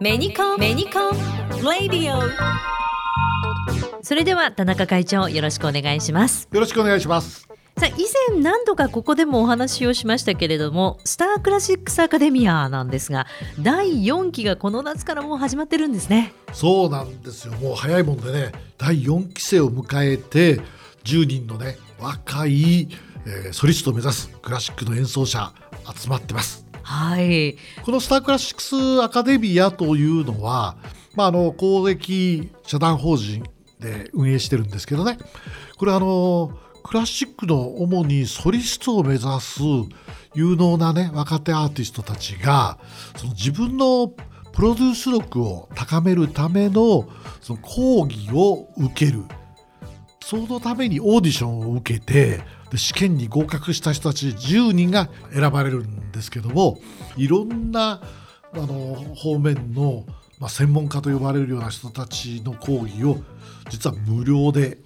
メニコンメニコンレディオそれでは田中会長よろしくお願いします。よろしくお願いします。さあ以前何度かここでもお話をしましたけれどもスタークラシックスアカデミアなんですが第4期がこの夏からもう始まってるんですね。そうなんですよ。もう早いもんでね第4期生を迎えて10人のね若い、えー、ソリストを目指すクラシックの演奏者集まってますはい。このスタークラシックスアカデミアというのは、まあ、あの公益社団法人で運営してるんですけどね。これあのクラシックの主にソリストを目指す有能なね若手アーティストたちがその自分のプロデュース力を高めるためのその講義を受ける。そのためにオーディションを受けてで試験に合格した人たち10人が選ばれるんですけどもいろんなあの方面の、まあ、専門家と呼ばれるような人たちの講義を実は無料で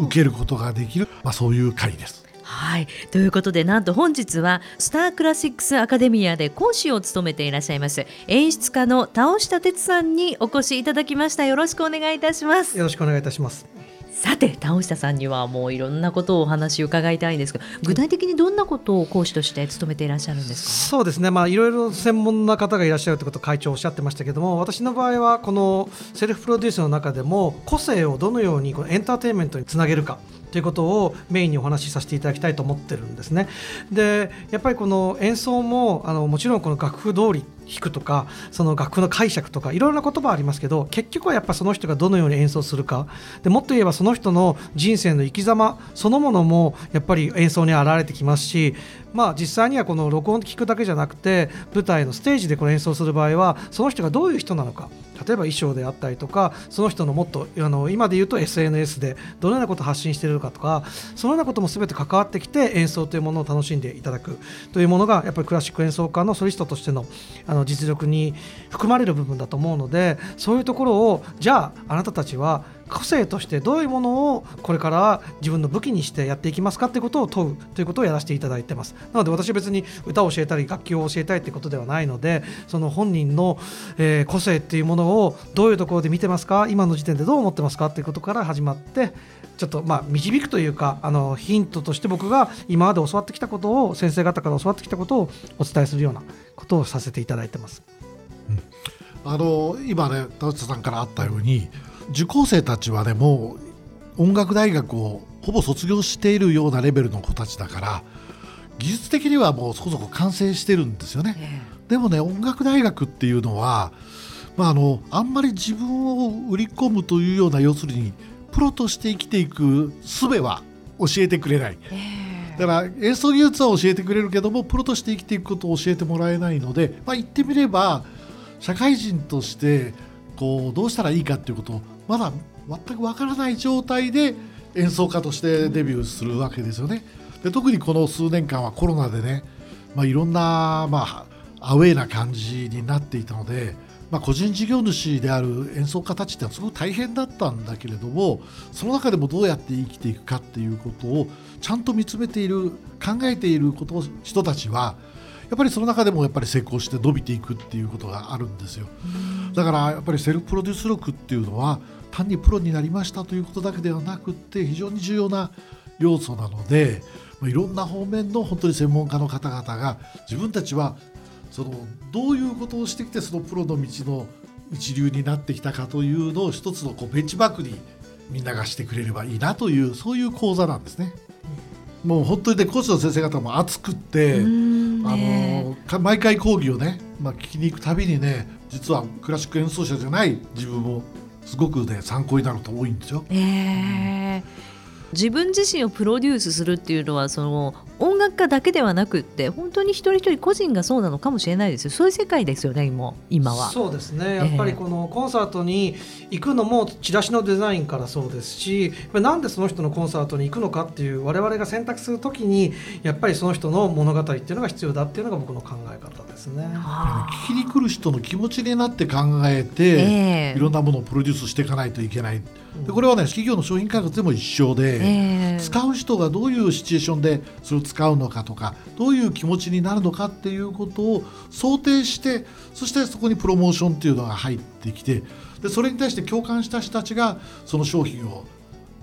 受けることができる、まあ、そういう会です。はい。ということでなんと本日はスタークラシックスアカデミアで講師を務めていらっしゃいます演出家の田尾下哲さんにお越しいただきました。よろしくお願いいたします。よろしくお願いいたしますさて田下さんにはもういろんなことをお話伺いたいんですが具体的にどんなことを講師として務めていらっしゃるんですか？そうですね、まあ、いろいろ専門な方がいらっしゃるということを会長おっしゃってましたけども私の場合はこのセルフプロデュースの中でも個性をどのようにこのエンターテインメントにつなげるかということをメインにお話しさせていただきたいと思ってるんですね。でやっぱりこの演奏もあのもちろんこの楽譜通り弾くとかその楽譜の解釈とかいろいろな言葉ありますけど結局はやっぱその人がどのように演奏するかでもっと言えばその人の人生の生き様そのものもやっぱり演奏に現れてきますしまあ実際にはこの録音で聞くだけじゃなくて舞台のステージでこの演奏する場合はその人がどういう人なのか例えば衣装であったりとかその人のもっとあの今で言うと SNS でどのようなことを発信しているのかとかそのようなことも全て関わってきて演奏というものを楽しんでいただくというものがやっぱりクラシック演奏家のソリストとしてのあの実力に含まれる部分だと思うのでそういうところをじゃああなたたちは個性としてどういうものをこれから自分の武器にしてやっていきますかということを問うということをやらせていただいてますなので私は別に歌を教えたり楽器を教えたいということではないのでその本人の、えー、個性っていうものをどういうところで見てますか今の時点でどう思ってますかということから始まってちょっとまあ導くというかあのヒントとして僕が今まで教わってきたことを先生方から教わってきたことをお伝えするようなことをさせていただいてます。うん、あの今ね田内さんからあったように受講生たちはねもう音楽大学をほぼ卒業しているようなレベルの子たちだから技術的にはもうそこそこ完成してるんですよね。でもね音楽大学っていうのは、まあ、あのあんまり自分を売り込むというような要するにプロとして生きていく術は教えてくれない。だから演奏技術は教えてくれるけどもプロとして生きていくことを教えてもらえないので、まあ、言ってみれば社会人としてこうどうしたらいいかっていうことをまだ全くわからない状態で演奏家としてデビューするわけですよね。で特にこの数年間はコロナでね、まあ、いろんな、まあ、アウェーな感じになっていたので、まあ、個人事業主である演奏家たちってのはすごく大変だったんだけれどもその中でもどうやって生きていくかっていうことをちゃんと見つめている考えていること人たちはやっぱりその中でもやっぱり成功して伸びていくっていうことがあるんですよ。だからやっぱりセルフプロデュース力っていうのは単にプロになりましたということだけではなくって非常に重要な要素なのでいろんな方面の本当に専門家の方々が自分たちはそのどういうことをしてきてそのプロの道の一流になってきたかというのを一つのこうベンチマークにみんながしてくれればいいなというそういう講座なんですね。もう本当にね講師の先生方も熱くって、あの毎回講義をね、まあ、聞きに行くたびにね実はクラシック演奏者じゃない自分もすごくね参考になること多いんですよ。えー自分自身をプロデュースするっていうのはその音楽家だけではなくって本当に一人一人個人がそうなのかもしれないですよ。そういう世界ですよね今今は。そうですね。やっぱりこのコンサートに行くのもチラシのデザインからそうですしなんでその人のコンサートに行くのかっていう我々が選択するときにやっぱりその人の物語っていうのが必要だっていうのが僕の考え方ですね。聞きに来る人の気持ちになって考えて、えー、いろんなものをプロデュースしていかないといけない。でこれはね企業の商品開発でも一緒で、えー、使う人がどういうシチュエーションでそれを使使うのかとかどういう気持ちになるのかっていうことを想定してそしてそこにプロモーションっていうのが入ってきてでそれに対して共感した人たちがその商品を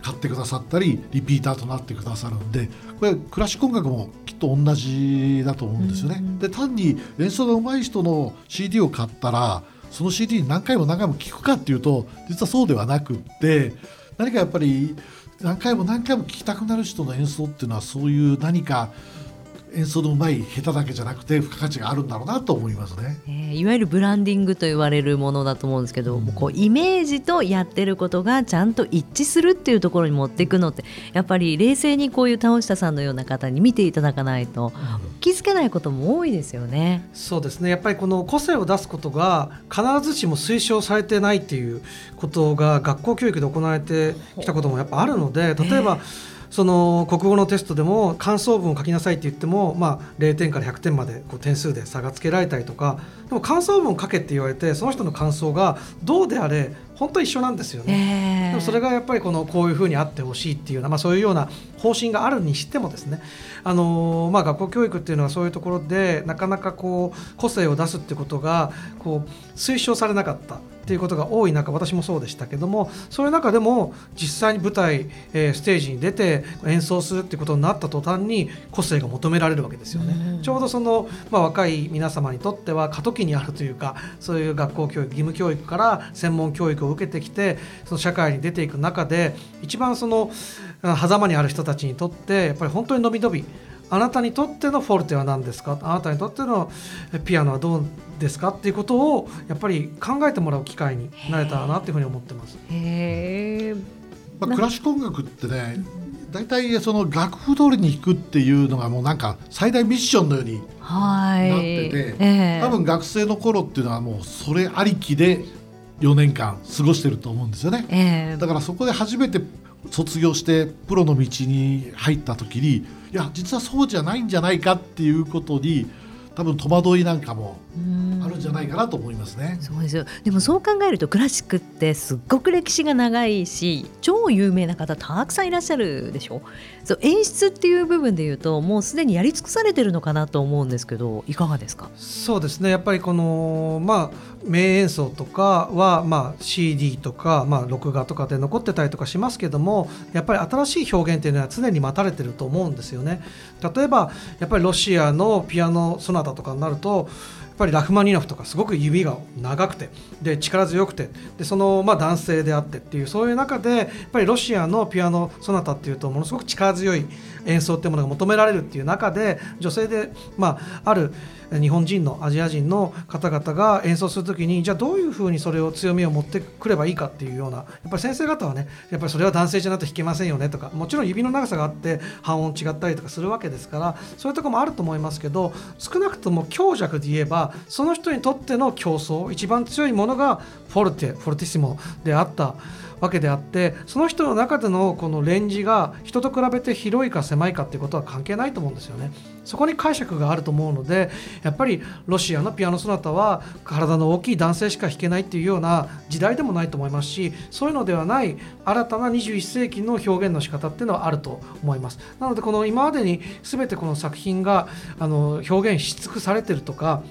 買ってくださったりリピーターとなってくださるんでこれクラシック音楽もきっと同じだと思うんですよね。で単に演奏が上手い人の CD を買ったらその CD に何回も何回も聴くかっていうと実はそうではなくって何かやっぱり何回も何回も聴きたくなる人の演奏っていうのはそういう何か演奏のうまい下手だけじゃなくて付加価値があるんだろうなと思いますね、えー、いわゆるブランディングと言われるものだと思うんですけど、うん、こうイメージとやってることがちゃんと一致するっていうところに持っていくのってやっぱり冷静にこういう倒下さんのような方に見ていただかないと気づけないことも多いですよね。そうですね。やっぱりこの個性を出すことが必ずしも推奨されてないっていうことが学校教育で行われてきたこともやっぱあるので例えば、えーその国語のテストでも感想文を書きなさいって言っても、まあ、0点から100点までこう点数で差がつけられたりとかでも感想文を書けって言われてその人の感想がどうであれ本当一緒なんですよね、えー、でもそれがやっぱりこのこういうふうにあってほしいっていうような、まあ、そういうような方針があるにしてもですね、あのー、まあ、学校教育っていうのはそういうところでなかなかこう個性を出すってことがこう推奨されなかったっていうことが多い中私もそうでしたけどもそういう中でも実際に舞台、えー、ステージに出て演奏するってことになった途端に個性が求められるわけですよね。ちょうどその、まあ、若い皆様にとっては過渡期にあるというかそういう学校教育義務教育から専門教育を受けてきてその社会に出ていく中で一番その狭間にある人たちにとってやっぱり本当に伸び伸びあなたにとってのフォルテは何ですか？あなたにとってのピアノはどうですか？っていうことをやっぱり考えてもらう機会になれたらなっていうふうに思ってます。へまあ、クラシック音楽ってね大体その楽譜通りに弾くっていうのがもうなんか最大ミッションのようになってて、えー、多分学生の頃っていうのはもうそれありきで4年間過ごしてると思うんですよね、えー、だからそこで初めて卒業してプロの道に入った時にいや実はそうじゃないんじゃないかっていうことに多分戸惑いなんかもあるんじゃないかなと思いますね。そうですよ。でもそう考えるとクラシックってすっごく歴史が長いし超有名な方たくさんいらっしゃるでしょ？そう演出っていう部分でいうともうすでにやり尽くされてるのかなと思うんですけどいかがですか？そうですね。やっぱりこのまあ名演奏とかは、まあ、CD とか、まあ、録画とかで残ってたりとかしますけどもやっぱり新しい表現っていうのは常に待たれてると思うんですよね。例えばやっぱりロシアのピアノソナタとかになるとぱりラフマニノフとかすごく指が長くてで力強くてでそのまあ男性であってっていうそういう中でやっぱりロシアのピアノソナタっていうとものすごく力強い演奏っていうものが求められるっていう中で女性でまあある日本人のアジア人の方々が演奏する時にじゃあどういうふうにそれを強みを持ってくればいいかっていうようなやっぱり先生方はねやっぱりそれは男性じゃなくて弾けませんよねとかもちろん指の長さがあって半音違ったりとかするわけですからそういうとこもあると思いますけど少なくとも強弱で言えばその人にとっての競争一番強いものがフォルテフォルティシモであったわけであってその人の中でのこのレンジが人と比べて広いか狭いかっていうことは関係ないと思うんですよね。そこに解釈があると思うのでやっぱりロシアのピアノソナタは体の大きい男性しか弾けないっていうような時代でもないと思いますしそういうのではない新たな21世紀の表現の仕方っていうのはあると思います。なのでこの今までに全てこの作品があの表現し尽くされてるとか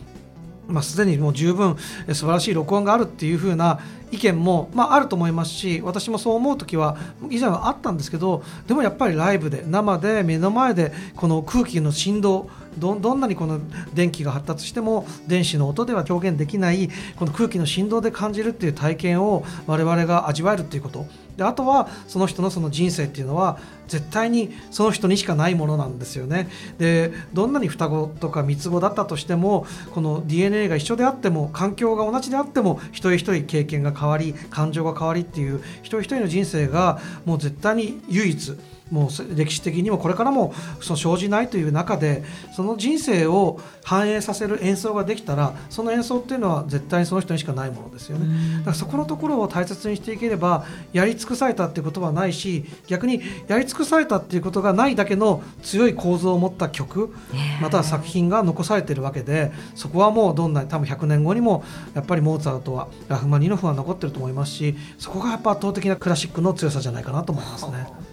まあ、すでにもう十分素晴らしい録音があるっていう風な意見も、まあ、あると思いますし私もそう思う時は以前はあったんですけどでもやっぱりライブで生で目の前でこの空気の振動どどんなにこの電気が発達しても電子の音では表現できないこの空気の振動で感じるっていう体験を我々が味わえるっていうことであとはその人のその人生っていうのは絶対にその人にしかないものなんですよね。でどんなに双子とか三つ子だったとしてもこの DNA が一緒であっても環境が同じであっても一人一人経験が変わり感情が変わりっていう一人一人の人生がもう絶対に唯一もう歴史的にもこれからもその生じないという中でその人生を反映させる演奏ができたらその演奏っていうのは絶対にその人にしかないものですよね。だからそこのところを大切にしていければやり尽くされたっていうことはないし逆にやり尽くされたっていうことがないだけの強い構造を持った曲または作品が残されているわけでそこはもうどんなに多分100年後にもやっぱりモーツァルトはラフマニノフは残ってると思いますしそこがやっぱ圧倒的なクラシックの強さじゃないかなと思いますね。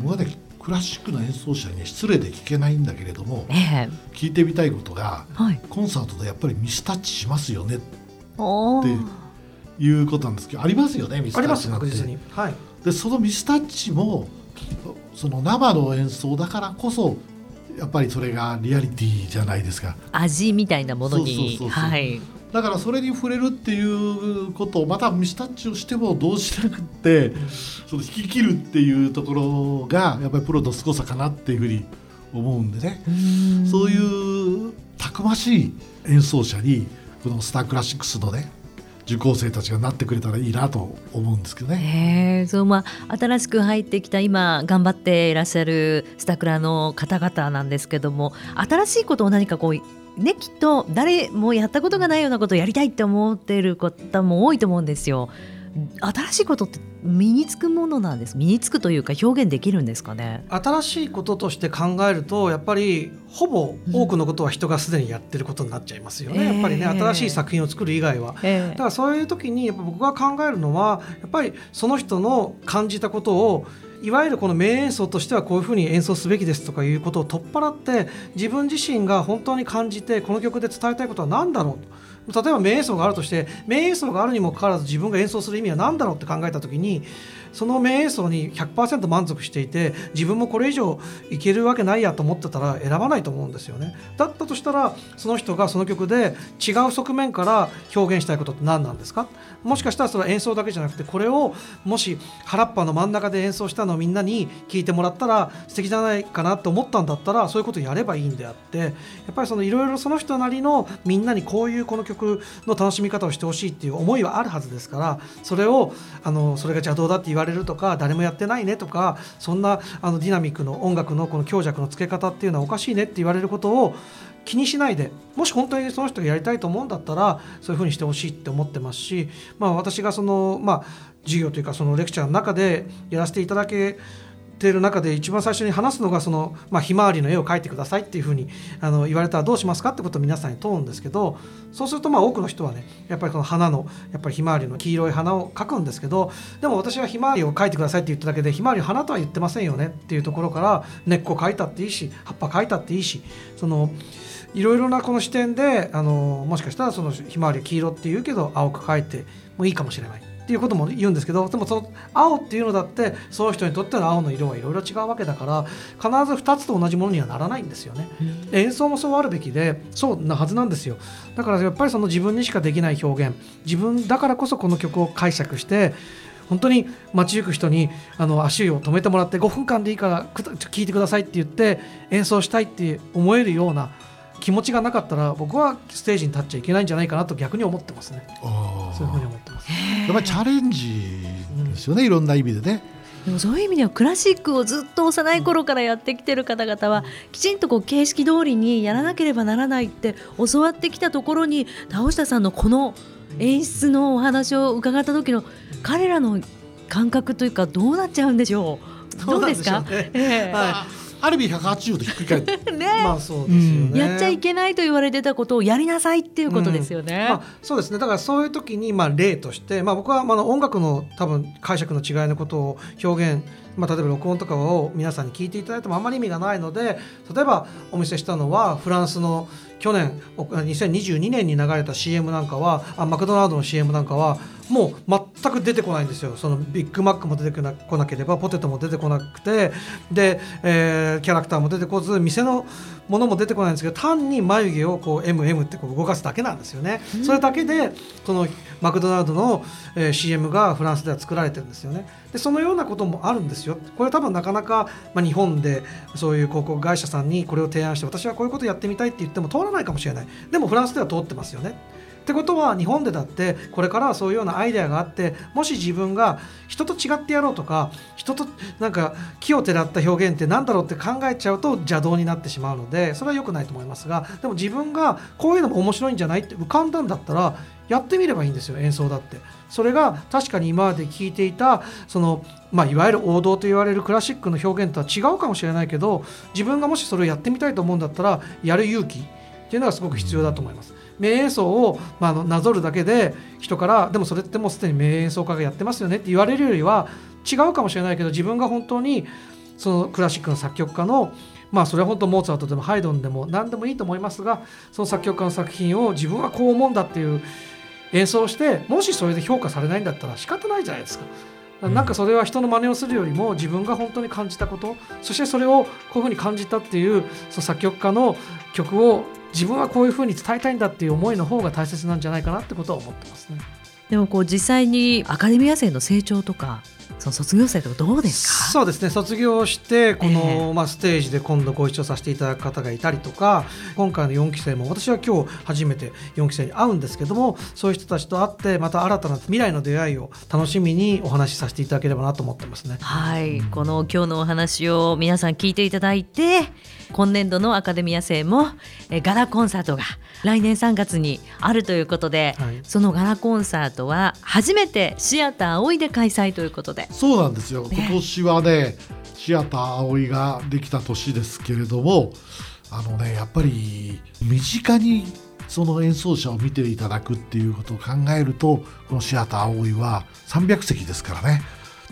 僕はねクラシックの演奏者に失礼で聞けないんだけれどもええ。聞いてみたいことがはい。コンサートでやっぱりミスタッチしますよね。っていうことなんですけどありますよねミスタありますッチなんて確実に。はい。でそのミスタッチもその生の演奏だからこそやっぱりそれがリアリティじゃないですか。味みたいなものにだからそれに触れるっていうことをまたミスタッチをしてもどうしなくってその引き切るっていうところがやっぱりプロの凄さかなっていうふうに思うんでね。そういうたくましい演奏者にこのスタークラシックスのね受講生たちがなってくれたらいいなと思うんですけどね。そうまあ新しく入ってきた今頑張っていらっしゃるスタクラの方々なんですけども新しいことを何かこうねきっと誰もやったことがないようなことをやりたいって思っている方も多いと思うんですよ。新しいことって身につくものなんです身につくというか表現できるんですかね。新しいこととして考えるとやっぱりほぼ多くのことは人がすでにやってることになっちゃいますよね、うんやっぱりねええ新しい作品を作る以外は。えだからそういう時にやっぱ僕が考えるのはやっぱりその人の感じたことをいわゆるこの名演奏としてはこういうふうに演奏すべきですとかいうことを取っ払って自分自身が本当に感じてこの曲で伝えたいことは何だろうと。例えば名演奏があるとして名演奏があるにもかかわらず自分が演奏する意味は何だろうって考えた時にその名演奏に100%満足していて自分もこれ以上いけるわけないやと思ってたら選ばないと思うんですよね。だったとしたらその人がその曲で違う側面から表現したいことって何なんですか？もしかしたらそれは演奏だけじゃなくてこれをもし原っぱの真ん中で演奏したのをみんなに聞いてもらったら素敵じゃないかなって思ったんだったらそういうことをやればいいんであってやっぱりそのいろいろその人なりのみんなにこういうこの曲の楽しみ方をしてほしいっていう思いはあるはずですからそれをあのそれが邪道だって言わわれるとか誰もやってないねとかそんなあのディナミックの音楽のこの強弱のつけ方っていうのはおかしいねって言われることを気にしないでもし本当にその人がやりたいと思うんだったらそういうふうにしてほしいって思ってますし、まあ、私がその、まあ、授業というかそのレクチャーの中でやらせていただけている中で一番最初に話すのがその、まあ、ひまわりの絵を描いてくださいっていうふうにあの言われたらどうしますかってことを皆さんに問うんですけどそうするとまあ多くの人はねやっぱりこの花のやっぱりひまわりの黄色い花を描くんですけどでも私はひまわりを描いてくださいって言っただけでひまわりの花とは言ってませんよねっていうところから根っこ描いたっていいし葉っぱ描いたっていいしそのいろいろなこの視点であのもしかしたらそのひまわり黄色って言うけど青く描いてもいいかもしれない。っていうことも言うんですけどでもその青っていうのだってその人にとっての青の色はいろいろ違うわけだから必ず2つと同じものにはならないんですよね。演奏もそうあるべきでそうなはずなんですよ。だからやっぱりその自分にしかできない表現。自分だからこそこの曲を解釈して本当に街行く人にあの足を止めてもらって5分間でいいからく聴いてくださいって言って演奏したいって思えるような気持ちがなかったら僕はステージに立っちゃいけないんじゃないかなと逆に思ってますね。そういうふうに思ってますやっぱりチャレンジですよね、いろんな意味でね。でもそういう意味ではクラシックをずっと幼い頃からやってきてる方々はきちんとこう形式通りにやらなければならないって教わってきたところに田下さんのこの演出のお話を伺った時の彼らの感覚というかどうなっちゃうんでしょう？どうですか？はあある意味180度ひっくり返って ね。まあそうですよね、やっちゃいけないと言われてたことをやりなさいっていうことですよね。まあ、そうですね。だからそういう時にまあ例として、まあ、僕はまあ音楽の多分解釈の違いのことを表現、まあ、例えば録音とかを皆さんに聞いていただいてもあまり意味がないので例えばお見せしたのはフランスの去年2022年に流れた CM なんかはあマクドナルドの CM なんかはもう全く出てこないんですよ。そのビッグマックも出てこなこなければポテトも出てこなくてで、えーキャラクターも出てこず店のものも出てこないんですけど単に眉毛をこう MM ってこう動かすだけなんですよね、それだけでそのマクドナルドの、えー CM がフランスでは作られてるんですよね。でそのようなこともあるんですよ。これ多分なかなか、まあ、日本でそういう広告会社さんにこれを提案して私はこういうことやってみたいって言っても通らないかもしれない。でもフランスでは通ってますよねってことは日本でだってこれからはそういうようなアイデアがあってもし自分が人と違ってやろうとか人となんか木をてらった表現って何だろうって考えちゃうと邪道になってしまうのでそれは良くないと思いますがでも自分がこういうのも面白いんじゃないって浮かんだんだったらやってみればいいんですよ演奏だってそれが確かに今まで聞いていたその、まあ、いわゆる王道と言われるクラシックの表現とは違うかもしれないけど自分がもしそれをやってみたいと思うんだったらやる勇気っていうのがすごく必要だと思います。名演奏を、まあ、なぞるだけで人からでもそれってもうすでに名演奏家がやってますよねって言われるよりは違うかもしれないけど自分が本当にそのクラシックの作曲家のまあそれは本当モーツァルトでもハイドンでも何でもいいと思いますがその作曲家の作品を自分はこう思うんだっていう演奏をしてもしそれで評価されないんだったら仕方ないじゃないですか。なんかそれは人の真似をするよりも自分が本当に感じたことそしてそれをこういうふうに感じたっていうその作曲家の曲を自分はこういうふうに伝えたいんだっていう思いの方が大切なんじゃないかなってことは思ってますね。でもこう実際にアカデミア生の成長とかその卒業生とかどうですか？そうですね。卒業してこの、ええ。まあ、ステージで今度ご一緒させていただく方がいたりとか今回の4期生も私は今日初めて4期生に会うんですけどもそういう人たちと会ってまた新たな未来の出会いを楽しみにお話しさせていただければなと思ってますね。はい、この今日のお話を皆さん聞いていただいて今年度のアカデミア生もえーガラコンサートが来年3月にあるということで、はい。そのガラコンサートは初めてシアター葵で開催ということで。そうなんですよ。ね。今年はねシアター葵ができた年ですけれどもあのねやっぱり身近にその演奏者を見ていただくっていうことを考えるとこのシアター葵は300席ですからね。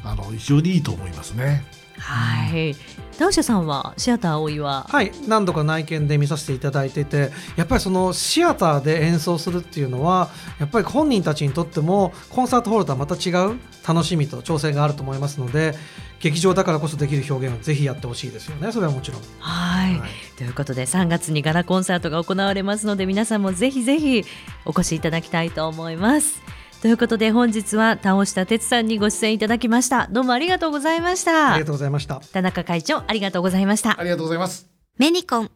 あの非常にいいと思いますね。はい。ダウシャさんはシアター葵は？はい。何度か内見で見させていただいててやっぱりそのシアターで演奏するっていうのはやっぱり本人たちにとってもコンサートホールとはまた違う楽しみと挑戦があると思いますので劇場だからこそできる表現をぜひやってほしいですよね。それはもちろん。はい、はい。ということで3月にガラコンサートが行われますので皆さんもぜひぜひお越しいただきたいと思います。ということで本日は倒した哲さんにご出演いただきました。どうもありがとうございました。ありがとうございました。田中会長ありがとうございました。ありがとうございます。メニコン。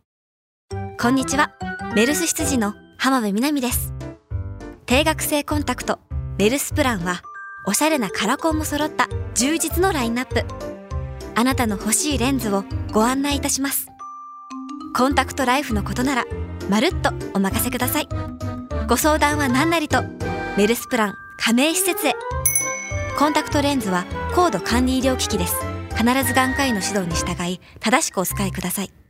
こんにちは。メルス羊の浜辺美波です。定額制コンタクト。メルスプランはおしゃれなカラコンも揃った充実のラインナップ。あなたの欲しいレンズをご案内いたします。コンタクトライフのことならまるっとお任せください。ご相談は何なりとメルスプラン加盟施設へ。コンタクトレンズは高度管理医療機器です。必ず眼科医の指導に従い正しくお使いください。